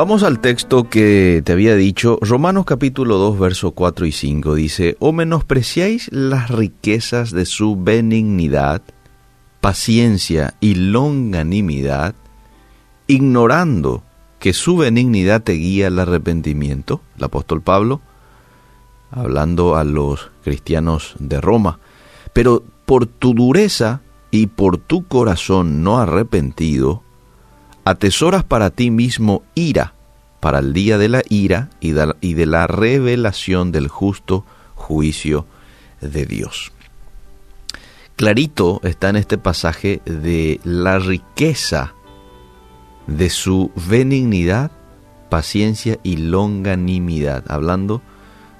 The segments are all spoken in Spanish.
Vamos al texto que te había dicho, Romanos capítulo 2, verso 4 y 5, dice, o menospreciáis las riquezas de su benignidad, paciencia y longanimidad, ignorando que su benignidad te guía al arrepentimiento, el apóstol Pablo, hablando a los cristianos de Roma, pero por tu dureza y por tu corazón no arrepentido, atesoras para ti mismo ira, para el día de la ira y de la revelación del justo juicio de Dios. Clarito está en este pasaje de la riqueza de su benignidad, paciencia y longanimidad, hablando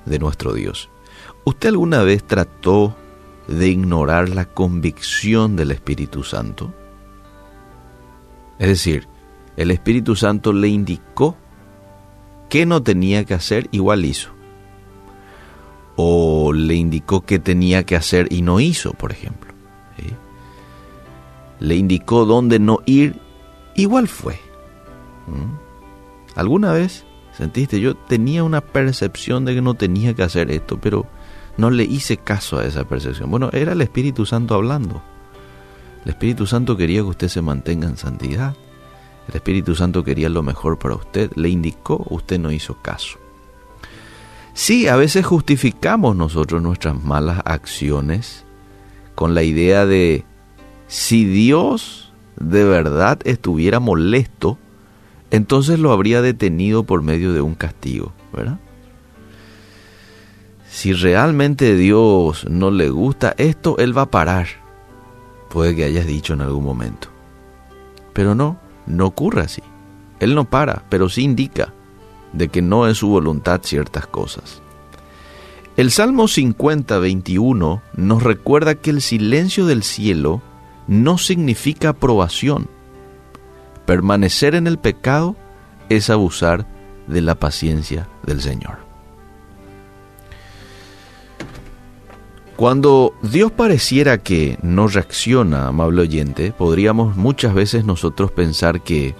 de nuestro Dios. ¿Usted alguna vez trató de ignorar la convicción del Espíritu Santo? Es decir, el Espíritu Santo le indicó qué no tenía que hacer, igual hizo. O le indicó qué tenía que hacer y no hizo, por ejemplo. Le indicó dónde no ir, igual fue. ¿Mm? ¿Alguna vez sentiste? Yo tenía una percepción de que no tenía que hacer esto, pero no le hice caso a esa percepción. Bueno, era el Espíritu Santo hablando. El Espíritu Santo quería que usted se mantenga en santidad. El Espíritu Santo quería lo mejor para usted, le indicó, usted no hizo caso. Sí, a veces justificamos nosotros nuestras malas acciones con la idea de si Dios de verdad estuviera molesto, entonces lo habría detenido por medio de un castigo, ¿verdad? Si realmente Dios no le gusta esto, Él va a parar. Puede que hayas dicho en algún momento. Pero no, no ocurre así. Él no para, pero sí indica de que no es su voluntad ciertas cosas. El Salmo 50, 21 nos recuerda que el silencio del cielo no significa aprobación. Permanecer en el pecado es abusar de la paciencia del Señor. Cuando Dios pareciera que no reacciona, amable oyente, podríamos muchas veces nosotros pensar que,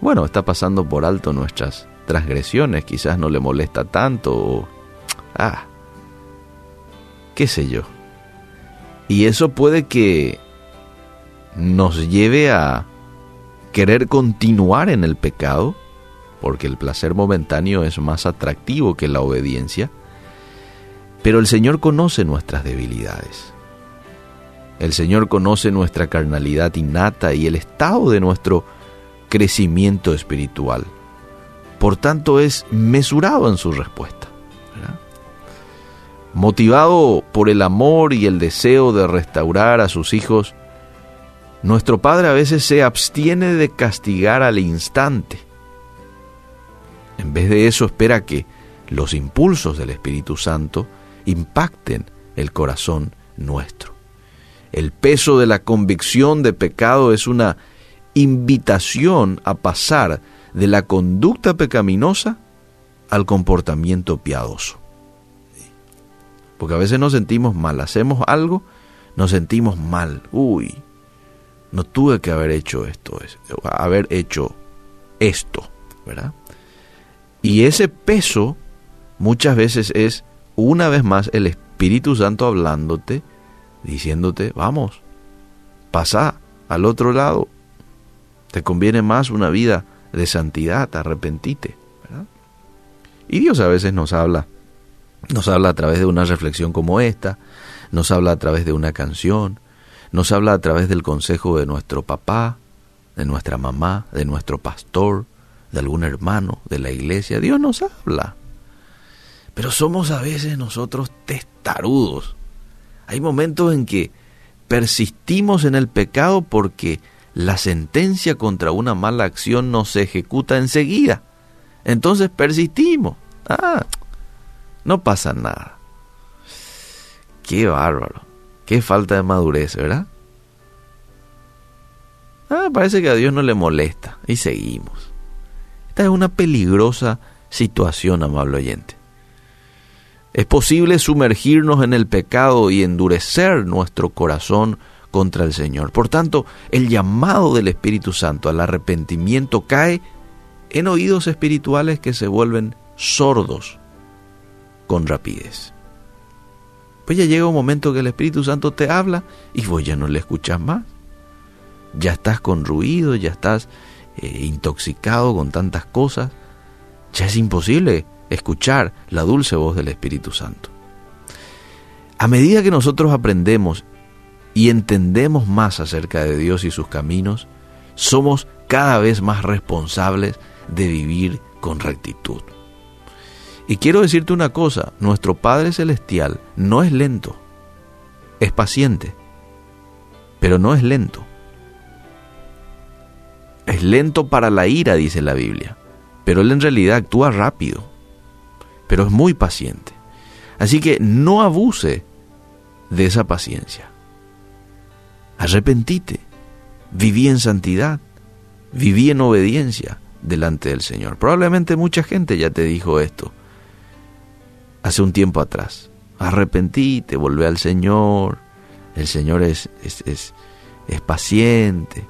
bueno, está pasando por alto nuestras transgresiones, quizás no le molesta tanto, o, ah, qué sé yo. Y eso puede que nos lleve a querer continuar en el pecado, porque el placer momentáneo es más atractivo que la obediencia, pero el Señor conoce nuestras debilidades. El Señor conoce nuestra carnalidad innata y el estado de nuestro crecimiento espiritual. Por tanto, es mesurado en su respuesta. Motivado por el amor y el deseo de restaurar a sus hijos, nuestro Padre a veces se abstiene de castigar al instante. En vez de eso espera que los impulsos del Espíritu Santo impacten el corazón nuestro. El peso de la convicción de pecado es una invitación a pasar de la conducta pecaminosa al comportamiento piadoso. Porque a veces nos sentimos mal, hacemos algo, nos sentimos mal. Uy, no tuve que haber hecho esto, haber hecho esto, ¿verdad? Y ese peso muchas veces es una vez más el Espíritu Santo hablándote, diciéndote, vamos, pasa al otro lado. Te conviene más una vida de santidad, arrepentite. Y Dios a veces nos habla, nos habla a través de una reflexión como esta, nos habla a través de una canción, nos habla a través del consejo de nuestro papá, de nuestra mamá, de nuestro pastor, de algún hermano de la iglesia. Dios nos habla. Pero somos a veces nosotros testarudos. Hay momentos en que persistimos en el pecado porque la sentencia contra una mala acción no se ejecuta enseguida. Entonces persistimos. Ah, no pasa nada. Qué bárbaro. Qué falta de madurez, ¿verdad? Ah, parece que a Dios no le molesta. Y seguimos. Esta es una peligrosa situación, amable oyente. Es posible sumergirnos en el pecado y endurecer nuestro corazón contra el Señor. Por tanto, el llamado del Espíritu Santo al arrepentimiento cae en oídos espirituales que se vuelven sordos con rapidez. Pues ya llega un momento que el Espíritu Santo te habla y vos ya no le escuchas más. Ya estás con ruido, ya estás eh, intoxicado con tantas cosas. Ya es imposible escuchar la dulce voz del Espíritu Santo. A medida que nosotros aprendemos y entendemos más acerca de Dios y sus caminos, somos cada vez más responsables de vivir con rectitud. Y quiero decirte una cosa, nuestro Padre Celestial no es lento, es paciente, pero no es lento. Es lento para la ira, dice la Biblia, pero Él en realidad actúa rápido, pero es muy paciente. Así que no abuse de esa paciencia. Arrepentite, viví en santidad, viví en obediencia delante del Señor. Probablemente mucha gente ya te dijo esto hace un tiempo atrás. Arrepentite, volvé al Señor. El Señor es, es, es, paciente.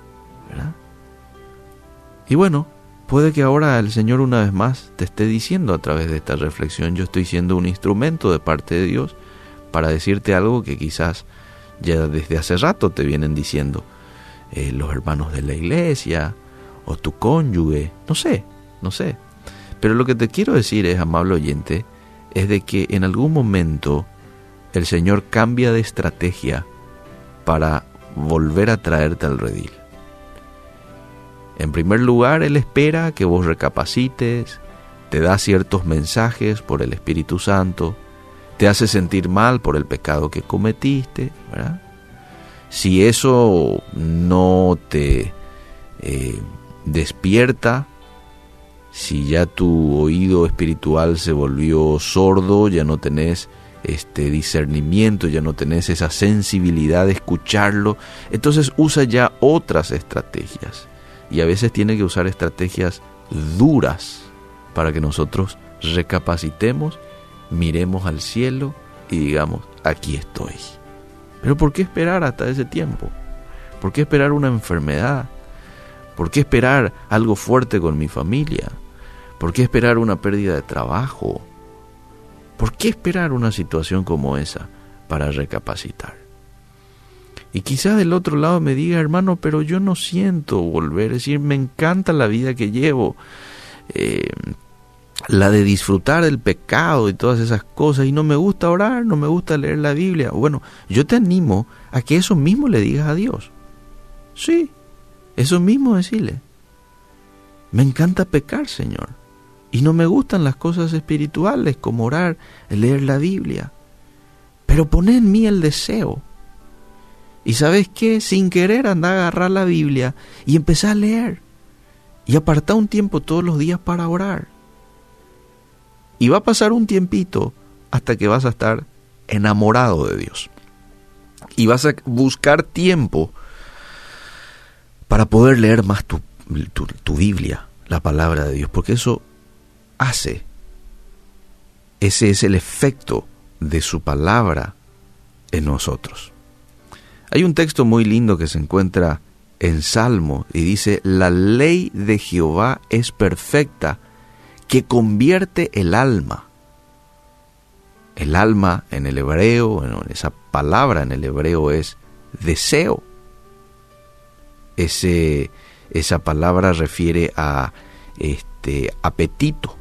Y bueno, puede que ahora el Señor una vez más te esté diciendo a través de esta reflexión, yo estoy siendo un instrumento de parte de Dios para decirte algo que quizás ya desde hace rato te vienen diciendo eh, los hermanos de la iglesia o tu cónyuge, no sé, no sé. Pero lo que te quiero decir es, amable oyente, es de que en algún momento el Señor cambia de estrategia para volver a traerte al redil. En primer lugar, Él espera que vos recapacites, te da ciertos mensajes por el Espíritu Santo, te hace sentir mal por el pecado que cometiste, ¿verdad? Si eso no te eh, despierta, si ya tu oído espiritual se volvió sordo, ya no tenés este discernimiento, ya no tenés esa sensibilidad de escucharlo, entonces usa ya otras estrategias. Y a veces tiene que usar estrategias duras para que nosotros recapacitemos miremos al cielo y digamos, aquí estoy. Pero ¿por qué esperar hasta ese tiempo? ¿Por qué esperar una enfermedad? ¿Por qué esperar algo fuerte con mi familia? ¿Por qué esperar una pérdida de trabajo? ¿Por qué esperar una situación como esa para recapacitar? Y quizás del otro lado me diga, hermano, pero yo no siento volver, es decir, me encanta la vida que llevo. Eh, la de disfrutar del pecado y todas esas cosas, y no me gusta orar, no me gusta leer la Biblia. Bueno, yo te animo a que eso mismo le digas a Dios. Sí, eso mismo decirle. Me encanta pecar, Señor, y no me gustan las cosas espirituales como orar, leer la Biblia. Pero pon en mí el deseo. Y sabes qué, sin querer anda a agarrar la Biblia y empezar a leer. Y apartar un tiempo todos los días para orar y va a pasar un tiempito hasta que vas a estar enamorado de Dios. Y vas a buscar tiempo para poder leer más tu, Biblia, la palabra de Dios, porque eso hace, ese es el efecto de su palabra en nosotros. Hay un texto muy lindo que se encuentra en Salmo y dice, la ley de Jehová es perfecta, que convierte el alma. El alma en el hebreo, esa palabra en el hebreo es deseo. Ese, esa palabra refiere a este apetito.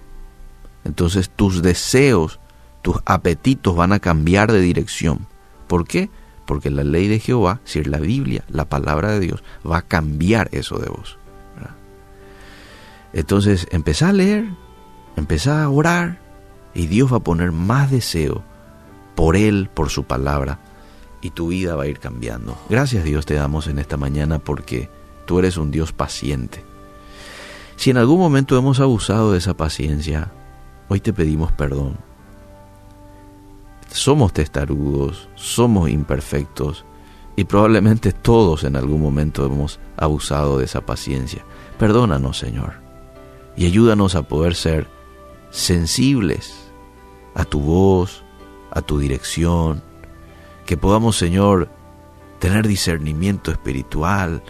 Entonces tus deseos, tus apetitos van a cambiar de dirección. ¿Por qué? Porque la ley de Jehová, si es la Biblia, la palabra de Dios, va a cambiar eso de vos. Entonces empezá a leer, Empezá a orar y Dios va a poner más deseo por Él, por su palabra, y tu vida va a ir cambiando. Gracias Dios te damos en esta mañana porque tú eres un Dios paciente. Si en algún momento hemos abusado de esa paciencia, hoy te pedimos perdón. Somos testarudos, somos imperfectos y probablemente todos en algún momento hemos abusado de esa paciencia. Perdónanos, Señor, y ayúdanos a poder ser sensibles a tu voz, a tu dirección, que podamos, Señor, tener discernimiento espiritual,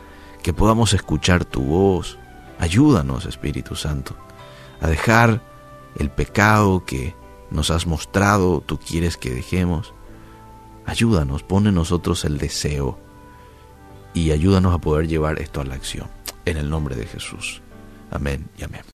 que podamos escuchar tu voz. Ayúdanos, Espíritu Santo, a dejar el pecado que nos has mostrado, tú quieres que dejemos. Ayúdanos, pone en nosotros el deseo y ayúdanos a poder llevar esto a la acción. En el nombre de Jesús. Amén y amén.